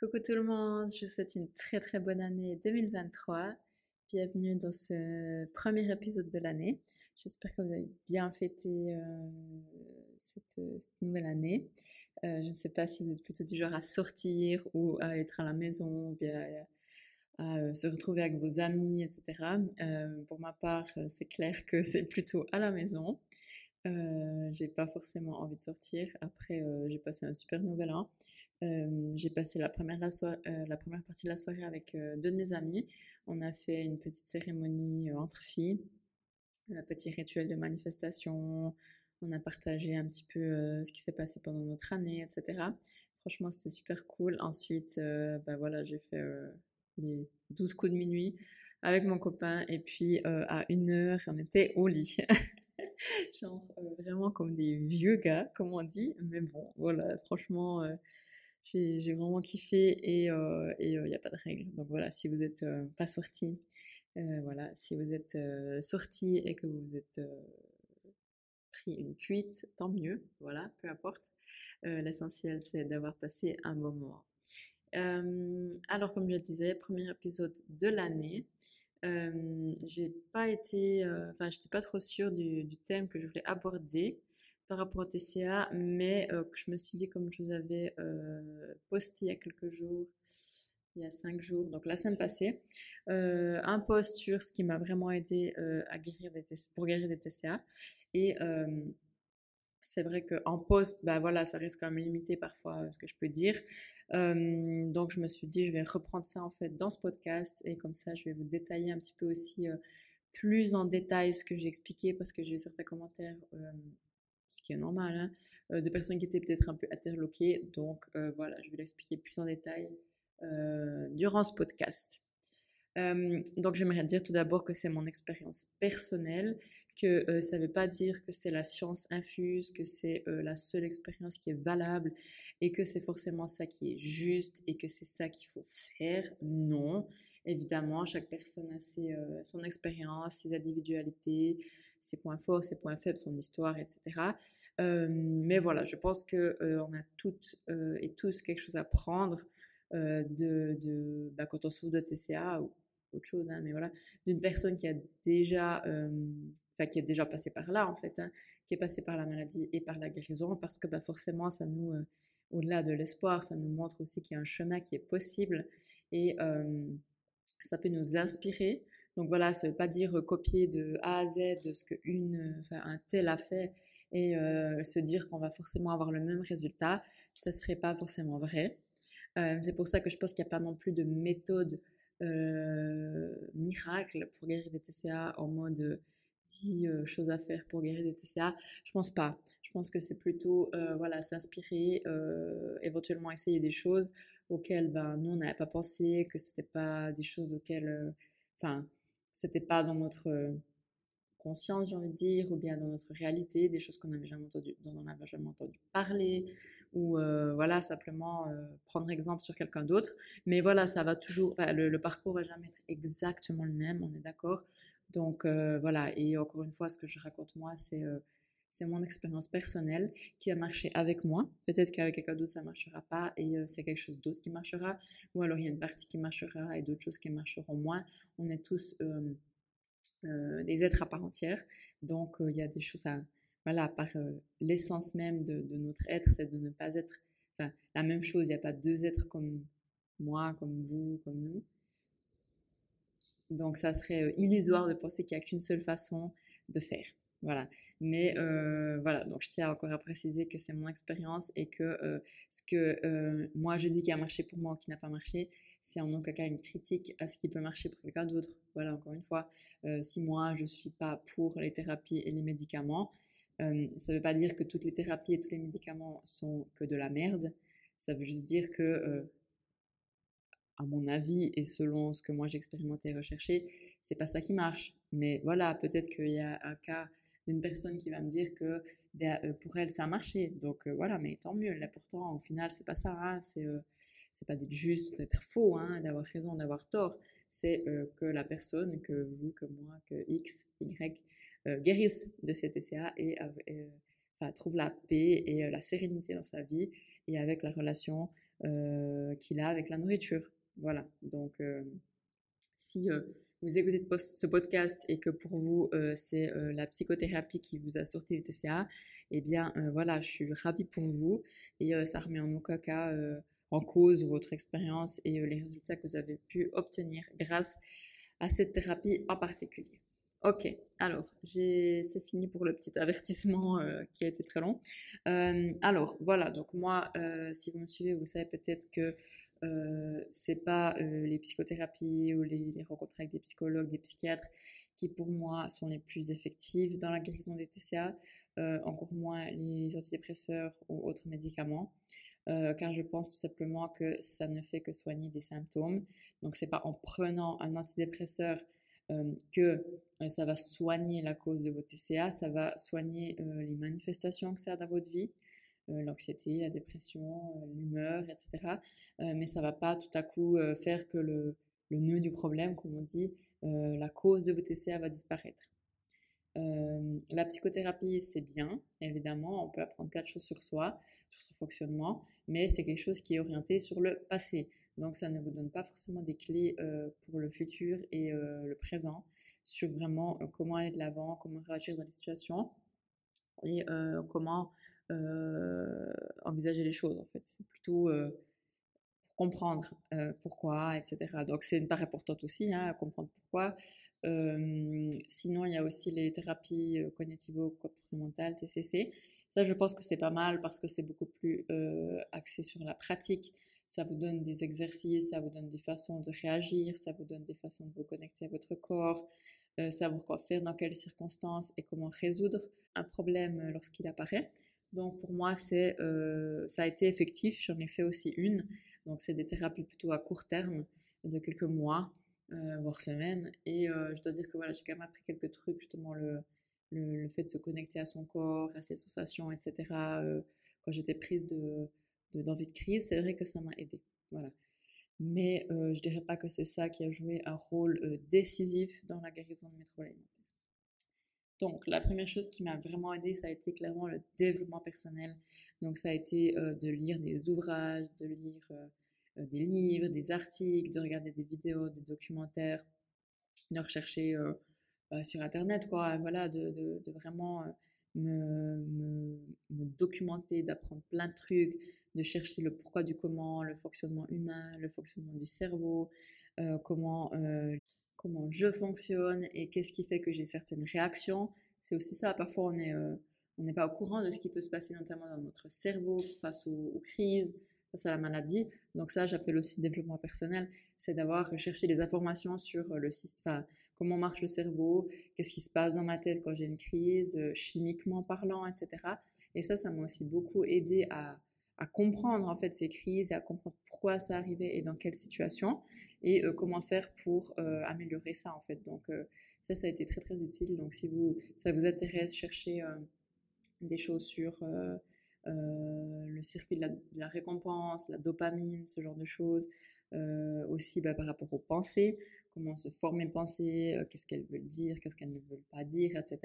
Coucou tout le monde, je vous souhaite une très très bonne année 2023. Bienvenue dans ce premier épisode de l'année. J'espère que vous avez bien fêté euh, cette, nouvelle année. Euh, je ne sais pas si vous êtes plutôt du genre à sortir ou à être à la maison ou bien à, euh, se retrouver avec vos amis, etc. pour ma part, c'est clair que c'est plutôt à la maison. j'ai pas forcément envie de sortir. Après, j'ai passé un super nouvel an j'ai passé la première, euh, la, première partie de la soirée avec euh, deux de mes amis. On a fait une petite cérémonie euh, entre filles, un petit rituel de manifestation. On a partagé un petit peu ce qui s'est passé pendant notre année, etc. Franchement, c'était super cool. Ensuite, bah voilà, j'ai fait les 12 coups de minuit avec mon copain. Et puis, à une heure, on était au lit. Genre, vraiment comme des vieux gars, comme on dit. Mais bon, voilà, franchement j'ai vraiment kiffé et il euh, n'y euh, a pas de règle. Donc voilà, si vous n'êtes euh, pas sorti, voilà, si vous êtes sorti et que vous êtes pris une cuite, tant mieux, voilà, peu importe. L'essentiel, c'est d'avoir passé un bon moment. alors, comme je le disais, premier épisode de l'année. j'ai pas été, enfin, j'étais pas trop sûre du, thème que je voulais aborder par rapport au TCA, mais euh, je me suis dit, comme je vous avais euh, posté il y a quelques jours, il y a cinq jours, donc la semaine passée, euh, un post sur ce qui m'a vraiment aidé à guérir pour guérir des TCA. Et c'est vrai qu'en post, bah voilà, ça reste quand même limité parfois ce que je peux dire. donc je me suis dit, je vais reprendre ça en fait dans ce podcast et comme ça, je vais vous détailler un petit peu aussi plus en détail ce que j'ai expliqué parce que j'ai eu certains commentaires ce qui est normal, hein, euh, de personnes qui étaient peut-être un peu interloquées. Donc euh, voilà, je vais l'expliquer plus en détail euh, durant ce podcast. donc j'aimerais dire tout d'abord que c'est mon expérience personnelle, que ça ne veut pas dire que c'est la science infuse, que c'est la seule expérience qui est valable et que c'est forcément ça qui est juste et que c'est ça qu'il faut faire. Non, évidemment, chaque personne a ses, son expérience, ses individualités, ses points forts, ses points faibles, son histoire, etc. Euh, mais voilà, je pense que euh, on a toutes euh, et tous quelque chose à prendre de, bah, quand on souffre de TCA ou autre chose, hein, mais voilà, d'une personne qui a déjà, enfin qui est déjà passé par là en fait, hein, qui est passé par la maladie et par la guérison, parce que bah, forcément ça nous, au-delà de l'espoir, ça nous montre aussi qu'il y a un chemin qui est possible et ça peut nous inspirer. Donc voilà, ça ne veut pas dire copier de A à Z ce qu'un enfin, un tel a fait et euh, se dire qu'on va forcément avoir le même résultat. Ça ne serait pas forcément vrai. Euh, c'est pour ça que je pense qu'il n'y a pas non plus de méthode euh, miracle pour guérir des TCA en mode 10 choses à faire pour guérir des TCA. Je pense pas. Je pense que c'est plutôt voilà, s'inspirer, éventuellement essayer des choses auxquelles ben, nous, on n'avait pas pensé, que c'était pas des choses auxquelles, enfin, c'était pas dans notre conscience, j'ai envie de dire, ou bien dans notre réalité, des choses qu'on n'avait jamais entendu, dont on n'avait jamais entendu parler, ou voilà, simplement prendre exemple sur quelqu'un d'autre. Mais voilà, ça va toujours, le, le, parcours va jamais être exactement le même, on est d'accord. Donc voilà, et encore une fois, ce que je raconte moi, c'est c'est mon expérience personnelle qui a marché avec moi. Peut-être qu'avec quelqu'un d'autre, ça ne marchera pas et euh, c'est quelque chose d'autre qui marchera. Ou alors, il y a une partie qui marchera et d'autres choses qui marcheront moins. On est tous euh, euh, des êtres à part entière. Donc, il y a des choses à... Voilà, par l'essence même de, notre être, c'est de ne pas être la même chose. Il n'y a pas deux êtres comme moi, comme vous, comme nous. Donc, ça serait illusoire de penser qu'il n'y a qu'une seule façon de faire. Voilà. Mais euh, voilà, donc je tiens encore à préciser que c'est mon expérience et que euh, ce que euh, moi je dis qui a marché pour moi ou qui n'a pas marché, c'est en aucun cas une critique à ce qui peut marcher pour quelqu'un d'autre. Voilà, encore une fois, si moi je suis pas pour les thérapies et les médicaments, ça ne veut pas dire que toutes les thérapies et tous les médicaments sont que de la merde. Ça veut juste dire que à mon avis et selon ce que moi j'ai expérimenté et recherché, c'est pas ça qui marche. Mais voilà, peut-être qu'il y a un cas d'une personne qui va me dire que ben, euh, pour elle ça a marché. Donc euh, voilà, mais tant mieux. L'important au final c'est pas ça, hein, c'est euh, c'est pas d'être juste, d'être faux, hein, d'avoir raison, d'avoir tort. C'est que la personne, que vous, que moi, que X, Y guérisse de cet TCA et trouve la paix et la sérénité dans sa vie et avec la relation qu'il a avec la nourriture. Voilà, donc si vous écoutez ce podcast et que pour vous c'est la psychothérapie qui vous a sorti le TCA, eh bien voilà, je suis ravie pour vous et ça remet en aucun cas en cause votre expérience et les résultats que vous avez pu obtenir grâce à cette thérapie en particulier. Ok, alors c'est fini pour le petit avertissement euh, qui a été très long. Euh, alors voilà, donc moi, euh, si vous me suivez, vous savez peut-être que c'est pas les psychothérapies ou les, rencontres avec des psychologues, des psychiatres qui pour moi sont les plus effectives dans la guérison des TCA, encore moins les antidépresseurs ou autres médicaments. car je pense tout simplement que ça ne fait que soigner des symptômes. Donc c'est pas en prenant un antidépresseur euh, que euh, ça va soigner la cause de votre TCA, ça va soigner euh, les manifestations que ça a dans votre vie, l'anxiété, la dépression, l'humeur, etc. mais ça va pas tout à coup faire que le, le, nœud du problème, comme on dit, la cause de votre TCA va disparaître. la psychothérapie, c'est bien, évidemment, on peut apprendre plein de choses sur soi, sur son fonctionnement, mais c'est quelque chose qui est orienté sur le passé. Donc ça ne vous donne pas forcément des clés euh, pour le futur et euh, le présent sur vraiment euh, comment aller de l'avant, comment réagir dans les situations et comment envisager les choses en fait. C'est plutôt pour comprendre pourquoi, etc. Donc c'est une part importante aussi, hein, comprendre pourquoi. sinon, il y a aussi les thérapies cognitivo-comportementales, TCC. Ça, je pense que c'est pas mal parce que c'est beaucoup plus axé sur la pratique ça vous donne des exercices, ça vous donne des façons de réagir, ça vous donne des façons de vous connecter à votre corps, euh, savoir quoi faire dans quelles circonstances et comment résoudre un problème lorsqu'il apparaît. Donc pour moi, c'est, euh, ça a été effectif. J'en ai fait aussi une. Donc c'est des thérapies plutôt à court terme, de quelques mois, euh, voire semaines. Et je dois dire que voilà, j'ai quand même appris quelques trucs, justement le, le, le, fait de se connecter à son corps, à ses sensations, etc. quand j'étais prise de, d'envie de, crise, c'est vrai que ça m'a aidé. Voilà. Mais euh, je dirais pas que c'est ça qui a joué un rôle euh, décisif dans la guérison de mes alimentaires. Donc, la première chose qui m'a vraiment aidé, ça a été clairement le développement personnel. Donc, ça a été euh, de lire des ouvrages, de lire euh, des livres, des articles, de regarder des vidéos, des documentaires, de rechercher bah, sur Internet, quoi. Voilà, de, vraiment me, me, me, documenter, d'apprendre plein de trucs, de chercher le pourquoi du comment, le fonctionnement humain, le fonctionnement du cerveau, euh, comment, euh, comment je fonctionne et qu'est-ce qui fait que j'ai certaines réactions. C'est aussi ça, parfois on euh, n'est pas au courant de ce qui peut se passer notamment dans notre cerveau face aux, crises, face à la maladie. Donc ça, j'appelle aussi développement personnel, c'est d'avoir cherché des informations sur le système, comment marche le cerveau, qu'est-ce qui se passe dans ma tête quand j'ai une crise, chimiquement parlant, etc. Et ça, ça m'a aussi beaucoup aidé à, à comprendre en fait ces crises et à comprendre pourquoi ça arrivait et dans quelle situation et euh, comment faire pour euh, améliorer ça en fait. Donc euh, ça, ça a été très très utile. Donc si vous, ça vous intéresse, chercher des choses sur le circuit de la, récompense, la dopamine, ce genre de choses. Aussi bah, par rapport aux pensées, comment se former une pensée, euh, qu'est-ce qu'elles veulent dire, qu'est-ce qu'elles ne veulent pas dire, etc.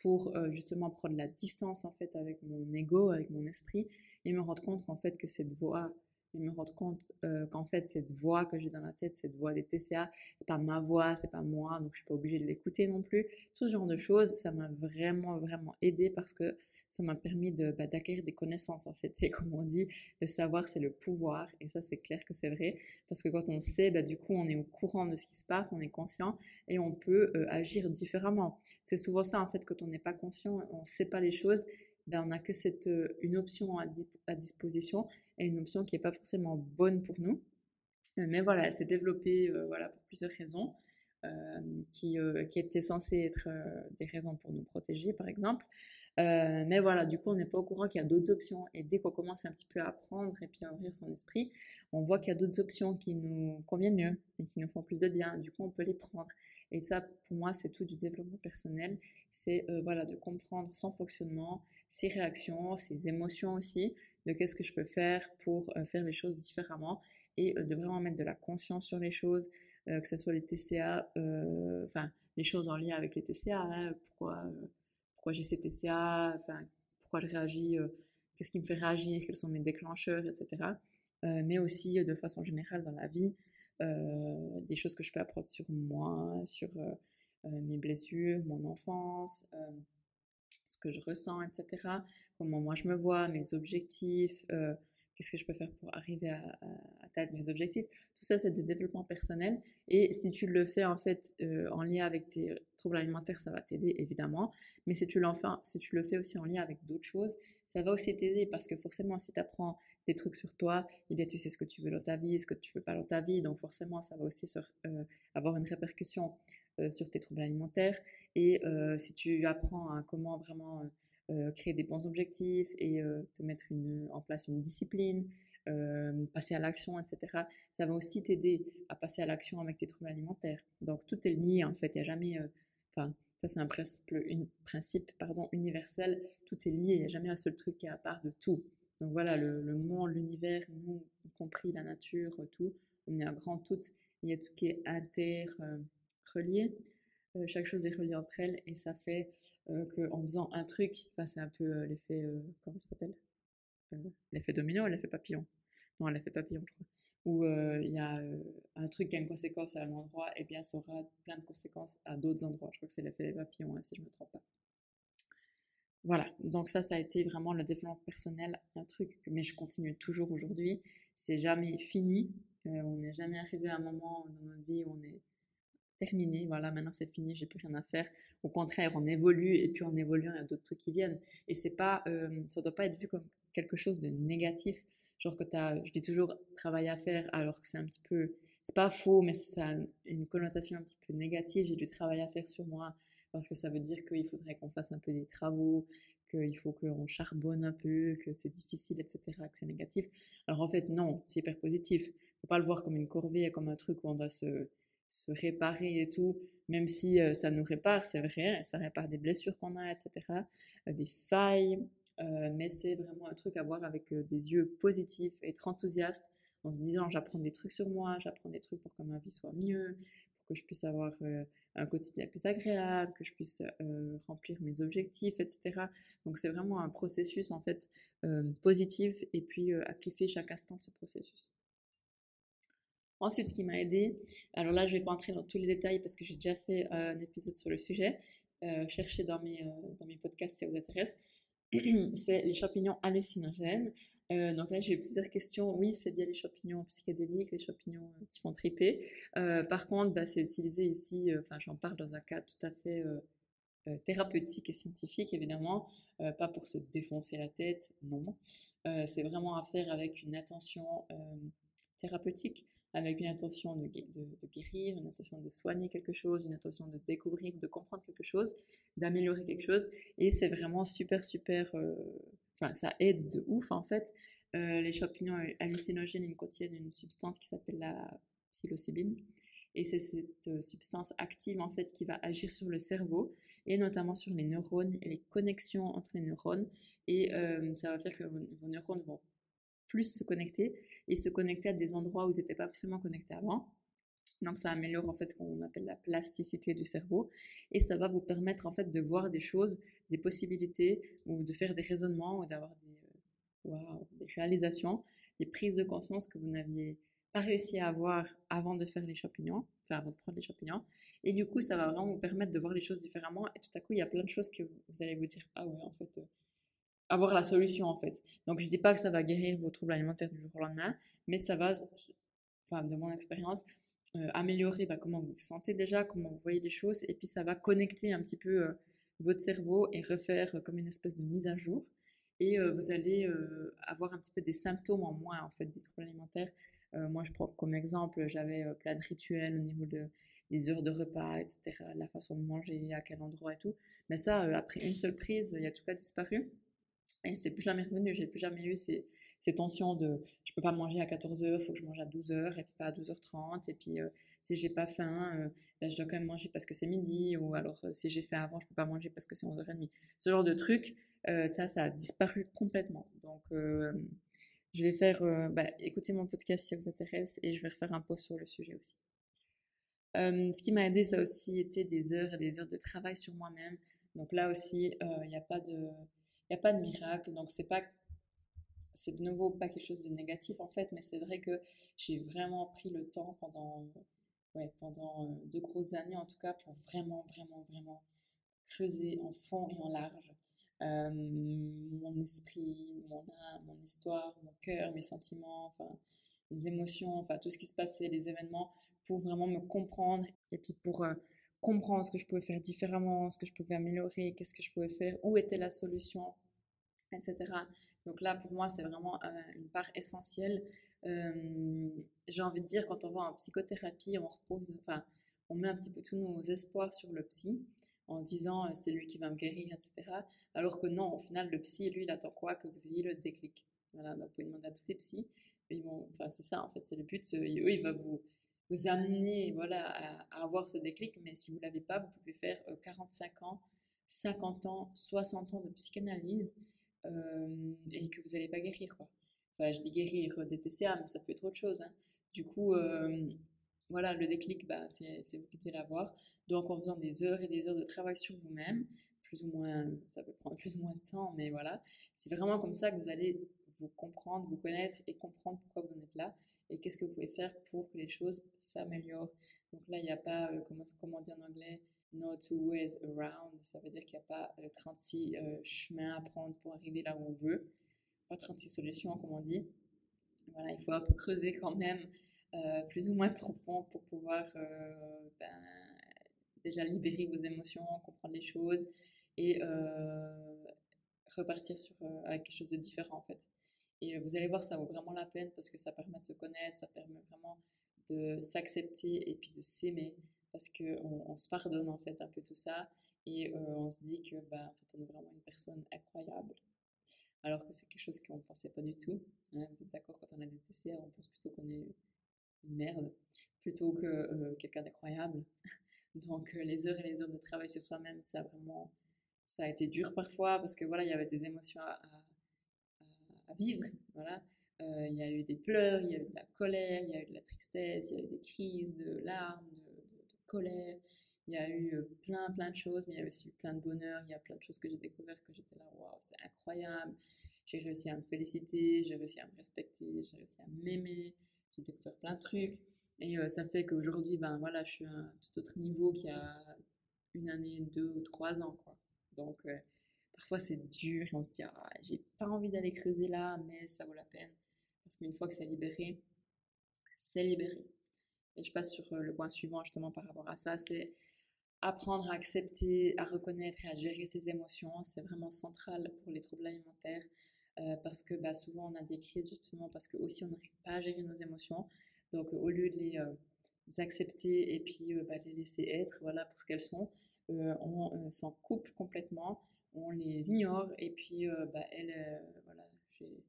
Pour euh, justement prendre la distance en fait avec mon ego, avec mon esprit et me rendre compte qu'en fait que cette voix et me rendre compte euh, qu'en fait cette voix que j'ai dans la tête, cette voix des TCA, c'est pas ma voix, c'est pas moi, donc je suis pas obligée de l'écouter non plus. Tout ce genre de choses, ça m'a vraiment vraiment aidé parce que ça m'a permis bah, d'acquérir des connaissances en fait. Et comme on dit, le savoir c'est le pouvoir et ça c'est clair que c'est vrai parce que quand on sait, bah, du coup on est au courant de ce qui se passe, on est conscient et on peut euh, agir différemment. C'est souvent ça en fait quand on n'est pas conscient, on sait pas les choses ben, on n'a que cette, euh, une option à, disposition et une option qui n'est pas forcément bonne pour nous. Euh, mais voilà, elle s'est développée voilà, pour plusieurs raisons. qui, qui étaient censées être des raisons pour nous protéger, par exemple. Euh, mais voilà, du coup, on n'est pas au courant qu'il y a d'autres options. Et dès qu'on commence un petit peu à apprendre et puis à ouvrir son esprit, on voit qu'il y a d'autres options qui nous conviennent mieux et qui nous font plus de bien. Du coup, on peut les prendre. Et ça, pour moi, c'est tout du développement personnel. C'est euh, voilà, de comprendre son fonctionnement, ses réactions, ses émotions aussi, de qu'est-ce que je peux faire pour euh, faire les choses différemment et de vraiment mettre de la conscience sur les choses. que ce soit les TCA, enfin les choses en lien avec les TCA, hein, pourquoi pourquoi j'ai ces TCA, enfin, pourquoi je réagis, euh, qu'est-ce qui me fait réagir, quels sont mes déclencheurs, etc. mais aussi de façon générale dans la vie, des choses que je peux apprendre sur moi, sur mes blessures, mon enfance, ce que je ressens, etc. Comment moi je me vois, mes objectifs, qu'est-ce que je peux faire pour arriver à, atteindre mes objectifs. Tout ça, c'est du développement personnel. Et si tu le fais en fait euh, en lien avec tes troubles alimentaires, ça va t'aider évidemment. Mais si tu, si tu le fais aussi en lien avec d'autres choses, ça va aussi t'aider parce que forcément, si tu apprends des trucs sur toi, eh bien, tu sais ce que tu veux dans ta vie, ce que tu veux pas dans ta vie. Donc forcément, ça va aussi euh, avoir une répercussion euh, sur tes troubles alimentaires. Et si tu apprends à comment vraiment créer des bons objectifs et euh, te mettre en place une discipline, euh, passer à l'action, etc. Ça va aussi t'aider à passer à l'action avec tes troubles alimentaires. Donc tout est lié en fait. Il n'y a jamais, enfin ça c'est un principe, une, principe pardon, universel. Tout est lié. Il n'y a jamais un seul truc qui est à part de tout. Donc voilà, le, le monde, l'univers, nous, y compris la nature, tout, on est un grand tout. Il y a tout qui est interrelié. chaque chose est reliée entre elles et ça fait euh, qu'en faisant un truc, enfin, c'est un peu euh, l'effet, euh, comment ça s'appelle? L'effet domino ou l'effet papillon? Non, l'effet papillon, je crois. Où il y a un truc qui a une conséquence à un endroit, et bien ça aura plein de conséquences à d'autres endroits. Je crois que c'est l'effet papillon, hein, si je ne me trompe pas. Voilà, donc ça, ça a été vraiment le développement personnel, un truc, mais je continue toujours aujourd'hui. C'est jamais fini. on n'est jamais arrivé à un moment dans notre vie où on est terminé, voilà, maintenant c'est fini, j'ai plus rien à faire. Au contraire, on évolue et puis en évoluant, il y a d'autres trucs qui viennent. Et c'est pas, euh, ça doit pas être vu comme quelque chose de négatif. Genre que as, je dis toujours travail à faire, alors que c'est un petit peu, c'est pas faux, mais ça a une connotation un petit peu négative. J'ai du travail à faire sur moi parce que ça veut dire qu'il faudrait qu'on fasse un peu des travaux, qu'il faut qu'on charbonne un peu, que c'est difficile, etc., que c'est négatif. Alors en fait, non, c'est hyper positif. Faut pas le voir comme une corvée, comme un truc où on doit se, se réparer et tout, même si euh, ça nous répare, c'est vrai, ça répare des blessures qu'on a, etc., euh, des failles, euh, mais c'est vraiment un truc à voir avec des yeux positifs, être enthousiaste, en se disant j'apprends des trucs sur moi, j'apprends des trucs pour que ma vie soit mieux, pour que je puisse avoir un quotidien plus agréable, que je puisse remplir mes objectifs, etc. Donc c'est vraiment un processus en fait positif et puis à kiffer chaque instant de ce processus. Ensuite, ce qui m'a aidé, alors là, je ne vais pas entrer dans tous les détails parce que j'ai déjà fait euh, un épisode sur le sujet. Euh, cherchez dans mes, euh, dans mes podcasts si ça vous intéresse. c'est les champignons hallucinogènes. donc là, j'ai plusieurs questions. Oui, c'est bien les champignons psychédéliques, les champignons qui font triper. par contre, bah, c'est utilisé ici, enfin, j'en parle dans un cas tout à fait thérapeutique et scientifique, évidemment, pas pour se défoncer la tête, non. c'est vraiment à faire avec une attention thérapeutique avec une intention de, guérir, une intention de soigner quelque chose, une intention de découvrir, de comprendre quelque chose, d'améliorer quelque chose. Et c'est vraiment super, super... Euh, enfin, ça aide de ouf, en fait. Euh, les champignons hallucinogènes, ils contiennent une substance qui s'appelle la psilocybine. Et c'est cette euh, substance active, en fait, qui va agir sur le cerveau, et notamment sur les neurones et les connexions entre les neurones. Et ça va faire que vos neurones vont plus se connecter et se connecter à des endroits où ils n'étaient pas forcément connectés avant. Donc ça améliore en fait ce qu'on appelle la plasticité du cerveau et ça va vous permettre en fait de voir des choses, des possibilités ou de faire des raisonnements ou d'avoir des, euh, réalisations, des prises de conscience que vous n'aviez pas réussi à avoir avant de faire les champignons, avant de prendre les champignons. Et du coup, ça va vraiment vous permettre de voir les choses différemment. Et tout à coup, il y a plein de choses que vous allez vous dire, ah ouais, en fait, euh, avoir la solution en fait. Donc je dis pas que ça va guérir vos troubles alimentaires du jour au lendemain, mais ça va, enfin de mon expérience, euh, améliorer bah, comment vous vous sentez déjà, comment vous voyez les choses, et puis ça va connecter un petit peu euh, votre cerveau et refaire euh, comme une espèce de mise à jour. Et vous allez avoir un petit peu des symptômes en moins en fait des troubles alimentaires. moi, je prends comme exemple, j'avais plein de rituels au niveau de, heures de repas, etc., la façon de manger, à quel endroit et tout. Mais ça, après une seule prise, il y a tout cas disparu. Et c'est plus jamais revenu, j'ai plus jamais eu ces, ces, tensions de je peux pas manger à 14h, il faut que je mange à 12h et puis pas à 12h30 et puis euh, si j'ai pas faim, euh, ben, je dois quand même manger parce que c'est midi ou alors euh, si j'ai faim avant, je peux pas manger parce que c'est 11h30. Ce genre de truc, ça, ça a disparu complètement. Donc je vais faire, bah, écoutez mon podcast si ça vous intéresse et je vais refaire un post sur le sujet aussi. ce qui m'a aidé, ça a aussi été des heures et des heures de travail sur moi-même. Donc là aussi, il n'y a pas de n'y a pas de miracle. Donc, c'est pas c'est de nouveau pas quelque chose de négatif en fait, mais c'est vrai que j'ai vraiment pris le temps pendant, ouais, pendant euh, deux grosses années en tout cas pour vraiment, vraiment, vraiment creuser en fond et en large euh, mon esprit, mon âme, mon histoire, mon cœur, mes sentiments, enfin les émotions, enfin tout ce qui se passait, les événements, pour vraiment me comprendre et puis pour euh, comprendre ce que je pouvais faire différemment, ce que je pouvais améliorer, qu'est-ce que je pouvais faire, où était la solution, etc. Donc là, pour moi, c'est vraiment euh, une part essentielle. Euh, j'ai envie de dire, quand on va en psychothérapie, on repose, enfin, on met un petit peu tous nos espoirs sur le psy en disant euh, c'est lui qui va me guérir, etc. Alors que non, au final, le psy, lui, il attend quoi Que vous ayez le déclic. Voilà, donc vous pouvez demander à tous les psys. Ils vont, enfin, c'est ça, en fait, c'est le but. Eux, il va vous, vous amener voilà, à, avoir ce déclic, mais si vous ne l'avez pas, vous pouvez faire 45 ans, 50 ans, 60 ans de psychanalyse euh, et que vous n'allez pas guérir. Quoi. Enfin, je dis guérir des TCA, mais ça peut être autre chose. Hein. Du coup, euh, voilà, le déclic, bah, c'est vous qui devez l'avoir. Donc, en faisant des heures et des heures de travail sur vous-même, plus ou moins, ça peut prendre plus ou moins de temps, mais voilà, c'est vraiment comme ça que vous allez vous comprendre, vous connaître et comprendre pourquoi vous en êtes là et qu'est-ce que vous pouvez faire pour que les choses s'améliorent. Donc là, il n'y a pas, euh, comment, comment dire en anglais, no two ways around. Ça veut dire qu'il n'y a pas 36 euh, euh, chemins à prendre pour arriver là où on veut. Pas 36 solutions, comme on dit. Voilà, il faut creuser quand même, euh, plus ou moins profond pour pouvoir ben, déjà libérer vos émotions, comprendre les choses et repartir sur, avec quelque chose de différent en fait. Et vous allez voir, ça vaut vraiment la peine parce que ça permet de se connaître, ça permet vraiment de s'accepter et puis de s'aimer parce qu'on on se pardonne en fait un peu tout ça et euh, on se dit que bah, en fait, on est vraiment une personne incroyable. Alors que c'est quelque chose qu'on ne pensait pas du tout. Hein. vous êtes d'accord, quand on a des TCA, on pense plutôt qu'on est une merde plutôt que euh, quelqu'un d'incroyable. Donc euh, les heures et les heures de travail sur soi-même, ça a vraiment, ça a été dur parfois parce que voilà, il y avait des émotions à, vivre, voilà. il y a eu des pleurs, il y a eu de la colère, il y a eu de la tristesse, il y a eu des crises de larmes, colère. Il y a eu euh, plein, plein de choses, mais il y a aussi eu plein de bonheur. Il y a plein de choses que j'ai découvertes que j'étais là, waouh, c'est incroyable. J'ai réussi à me féliciter, j'ai réussi à me respecter, j'ai réussi à m'aimer. J'ai découvert plein de trucs. Et euh, ça fait qu'aujourd'hui, ben voilà, je suis à un tout autre niveau qu'il y a une année, deux ou trois ans, quoi. Donc, euh, parfois c'est dur on se dit, ah, j'ai pas envie d'aller creuser là, mais ça vaut la peine. Parce qu'une fois que c'est libéré, c'est libéré. Et je passe sur euh, le point suivant justement par rapport à ça, c'est apprendre à accepter, à reconnaître et à gérer ses émotions. C'est vraiment central pour les troubles alimentaires euh, parce que bah, souvent on a des crises justement parce que aussi on n'arrive pas à gérer nos émotions. Donc au lieu de les, euh, accepter et puis bah, les laisser être, voilà pour ce qu'elles sont, on s'en coupe complètement, on les ignore et puis bah, elle, voilà, je vais,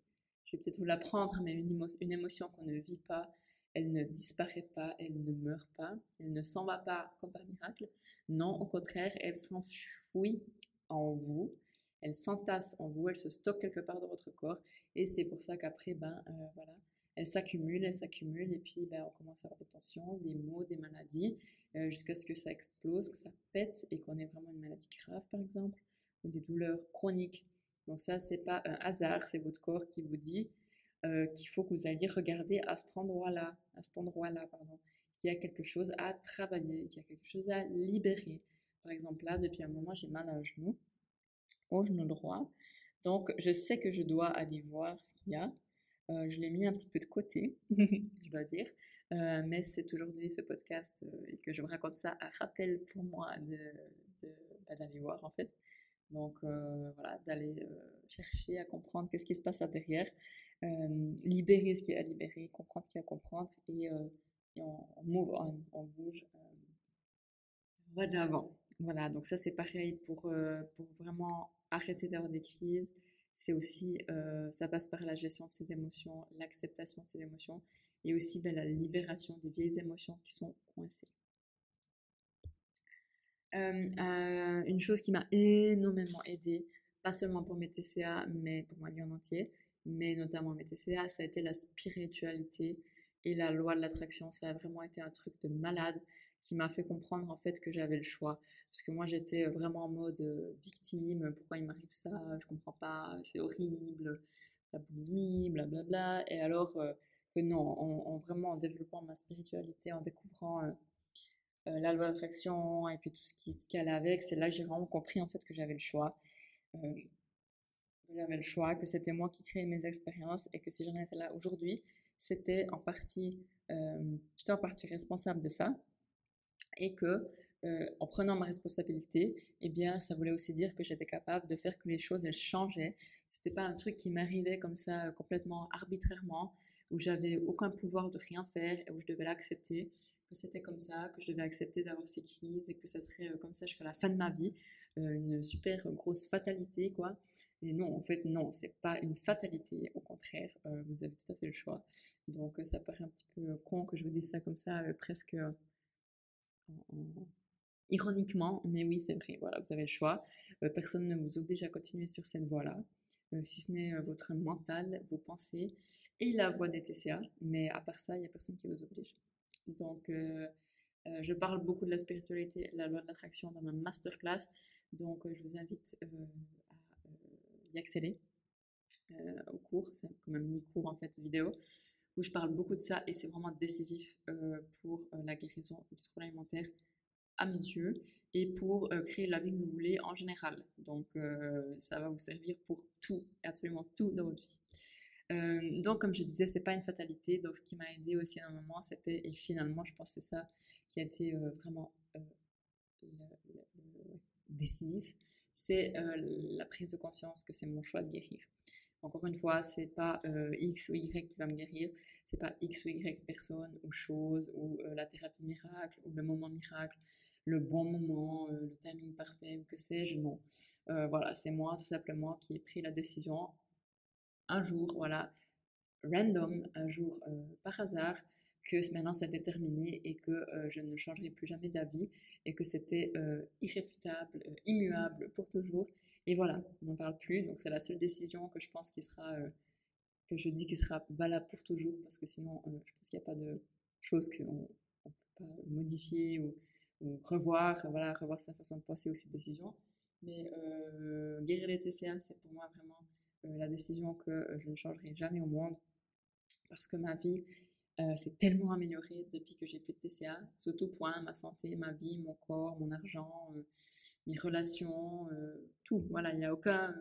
peut-être vous l'apprendre, mais une, émotion qu'on ne vit pas, elle ne disparaît pas, elle ne meurt pas, elle ne s'en va pas comme par miracle. Non, au contraire, elle s'enfuit en vous, elle s'entasse en vous, elle se stocke quelque part dans votre corps. Et c'est pour ça qu'après, ben, euh, voilà, elle s'accumule, elle s'accumule, et puis ben, on commence à avoir des tensions, des maux, des maladies, euh, jusqu'à ce que ça explose, que ça pète, et qu'on ait vraiment une maladie grave, par exemple, ou des douleurs chroniques. Donc ça, c'est pas un hasard, c'est votre corps qui vous dit euh, qu'il faut que vous alliez regarder à cet endroit-là, à cet endroit-là, pardon, qu'il y a quelque chose à travailler, qu'il y a quelque chose à libérer. Par exemple, là, depuis un moment, j'ai mal à un genou, au genou droit. Donc, je sais que je dois aller voir ce qu'il y a. Euh, je l'ai mis un petit peu de côté, je dois dire. Euh, mais c'est aujourd'hui ce podcast et que je me raconte ça un rappel pour moi de, bah, d'aller voir en fait. Donc voilà, d'aller chercher à comprendre qu'est-ce qui se passe à derrière, libérer ce qui est à libérer, comprendre ce qui est à comprendre et, on, move on, bouge, on va de l'avant. Voilà, donc ça c'est pareil pour, pour vraiment arrêter d'avoir des crises. C'est aussi, ça passe par la gestion de ses émotions, l'acceptation de ses émotions et aussi ben, la libération des vieilles émotions qui sont coincées. Une chose qui m'a énormément aidée, pas seulement pour mes TCA, mais pour ma vie en entier, mais notamment mes TCA, ça a été la spiritualité et la loi de l'attraction. Ça a vraiment été un truc de malade qui m'a fait comprendre en fait que j'avais le choix. Parce que moi j'étais vraiment en mode victime, pourquoi il m'arrive ça, je comprends pas, c'est horrible, la boulimie, blablabla. Et alors que non, en, vraiment en développant ma spiritualité, en découvrant la loi d'attraction et puis tout ce qui, qui allait avec, c'est là que j'ai vraiment compris en fait que j'avais le choix. j'avais le choix, que c'était moi qui créais mes expériences et que si j'en étais là aujourd'hui, c'était en partie, j'étais en partie responsable de ça et que euh, en prenant ma responsabilité, eh bien, ça voulait aussi dire que j'étais capable de faire que les choses elles changeaient. C'était pas un truc qui m'arrivait comme ça complètement arbitrairement, où j'avais aucun pouvoir de rien faire et où je devais l'accepter, que c'était comme ça, que je devais accepter d'avoir ces crises et que ça serait euh, comme ça jusqu'à la fin de ma vie, euh, une super grosse fatalité quoi. Et non, en fait non, c'est pas une fatalité, au contraire, vous avez tout à fait le choix. Donc ça paraît un petit peu con que je vous dise ça comme ça, presque ironiquement, mais oui, c'est vrai, voilà, vous avez le choix. Euh, personne ne vous oblige à continuer sur cette voie-là, euh, si ce n'est euh, votre mental, vos pensées et la voie des TCA, mais à part ça, il n'y a personne qui vous oblige. Donc, je parle beaucoup de la spiritualité, la loi de l'attraction dans ma masterclass, donc je vous invite à y accéder au cours, c'est comme un mini-cours en fait vidéo, où je parle beaucoup de ça et c'est vraiment décisif pour la guérison du trouble alimentaire à mes yeux et pour euh, créer la vie que vous voulez en général. Donc euh, ça va vous servir pour tout, absolument tout dans votre vie. Euh, donc comme je disais, c'est pas une fatalité. Donc ce qui m'a aidé aussi à un moment, c'était et finalement, je pense que c'est ça qui a été vraiment décisif, c'est la prise de conscience que c'est mon choix de guérir. Encore une fois, c'est pas X ou Y qui va me guérir, c'est pas X ou Y personne ou chose ou la thérapie miracle ou le moment miracle le bon moment, euh, le timing parfait ou que sais-je, non. Euh, voilà, c'est moi tout simplement qui ai pris la décision un jour, voilà, random, un jour euh, par hasard, que maintenant c'était terminé et que je ne changerai plus jamais d'avis et que c'était irréfutable, immuable pour toujours. Et voilà, on n'en parle plus. Donc c'est la seule décision que je pense qui sera, que je dis qui sera valable pour toujours parce que sinon je pense qu'il n'y a pas de choses qu'on ne peut pas modifier ou revoir, voilà, revoir sa façon de penser aussi de décision. Mais euh, guérir les TCA, c'est pour moi vraiment euh, la décision que euh, je ne changerai jamais au monde parce que ma vie s'est tellement améliorée depuis que j'ai plus de TCA, sur tout point, ma santé, ma vie, mon corps, mon argent, mes relations, tout. Voilà, il n'y a aucun,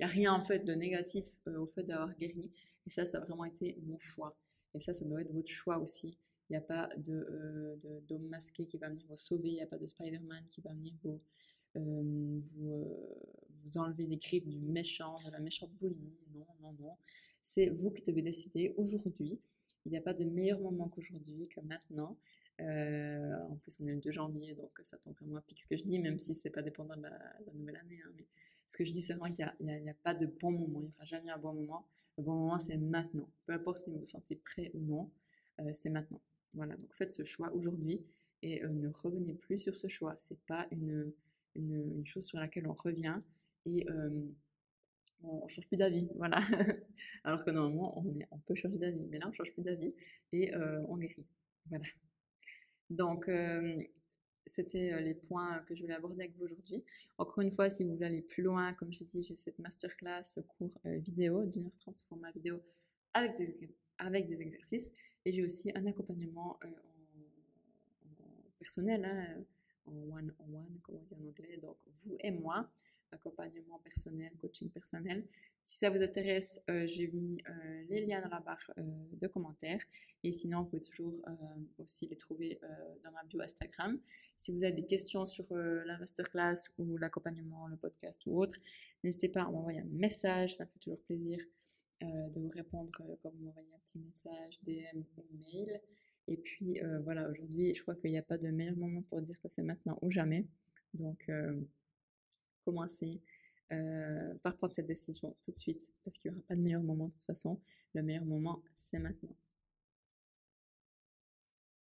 il a rien en fait de négatif au fait d'avoir guéri. Et ça, ça a vraiment été mon choix. Et ça, ça doit être votre choix aussi. Il n'y a pas euh, de, d'homme masqué qui va venir vous sauver. Il n'y a pas de Spider-Man qui va venir vous, euh, vous, euh, vous, enlever les griffes du méchant, de la méchante boulimie. Non, non, non. C'est vous qui devez décider aujourd'hui. Il n'y a pas de meilleur moment qu'aujourd'hui, que maintenant. en plus, on est le 2 janvier, donc ça tombe vraiment à pic ce que je dis, même si c'est pas dépendant de la, nouvelle année. Hein, mais ce que je dis, c'est vraiment qu'il n'y a, pas de bon moment. Il n'y aura jamais un bon moment. Le bon moment, c'est maintenant. Peu importe si vous vous sentez prêt ou non, c'est maintenant. Voilà, donc faites ce choix aujourd'hui et euh, ne revenez plus sur ce choix. C'est pas une, une, chose sur laquelle on revient et on, ne change plus d'avis. Voilà. Alors que normalement, on, est, on peut changer d'avis, mais là, on change plus d'avis et on guérit. Voilà. Donc, c'était les points que je voulais aborder avec vous aujourd'hui. Encore une fois, si vous voulez aller plus loin, comme j'ai dit, j'ai cette masterclass, ce cours vidéo d'une heure trente format vidéo avec avec des exercices. Et j'ai aussi un accompagnement en, personnel, hein, en one-on-one, comme on dit en anglais. Donc, vous et moi, accompagnement personnel, coaching personnel. Si ça vous intéresse, euh, j'ai mis euh, les liens dans la barre de commentaires. Et sinon, vous pouvez toujours aussi les trouver dans ma bio Instagram. Si vous avez des questions sur la masterclass ou l'accompagnement, le podcast ou autre, n'hésitez pas à m'envoyer un message. Ça me fait toujours plaisir euh, de vous répondre euh, quand vous m'envoyez un petit message, DM ou mail. Et puis euh, voilà, aujourd'hui, je crois qu'il n'y a pas de meilleur moment pour dire que c'est maintenant ou jamais. Donc, commencez par prendre cette décision tout de suite, parce qu'il n'y aura pas de meilleur moment de toute façon. Le meilleur moment, c'est maintenant.